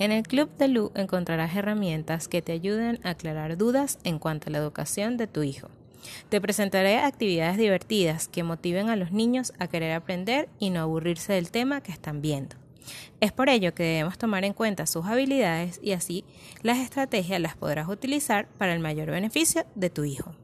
En el Club de Lu encontrarás herramientas que te ayuden a aclarar dudas en cuanto a la educación de tu hijo. Te presentaré actividades divertidas que motiven a los niños a querer aprender y no aburrirse del tema que están viendo. Es por ello que debemos tomar en cuenta sus habilidades y así las estrategias las podrás utilizar para el mayor beneficio de tu hijo.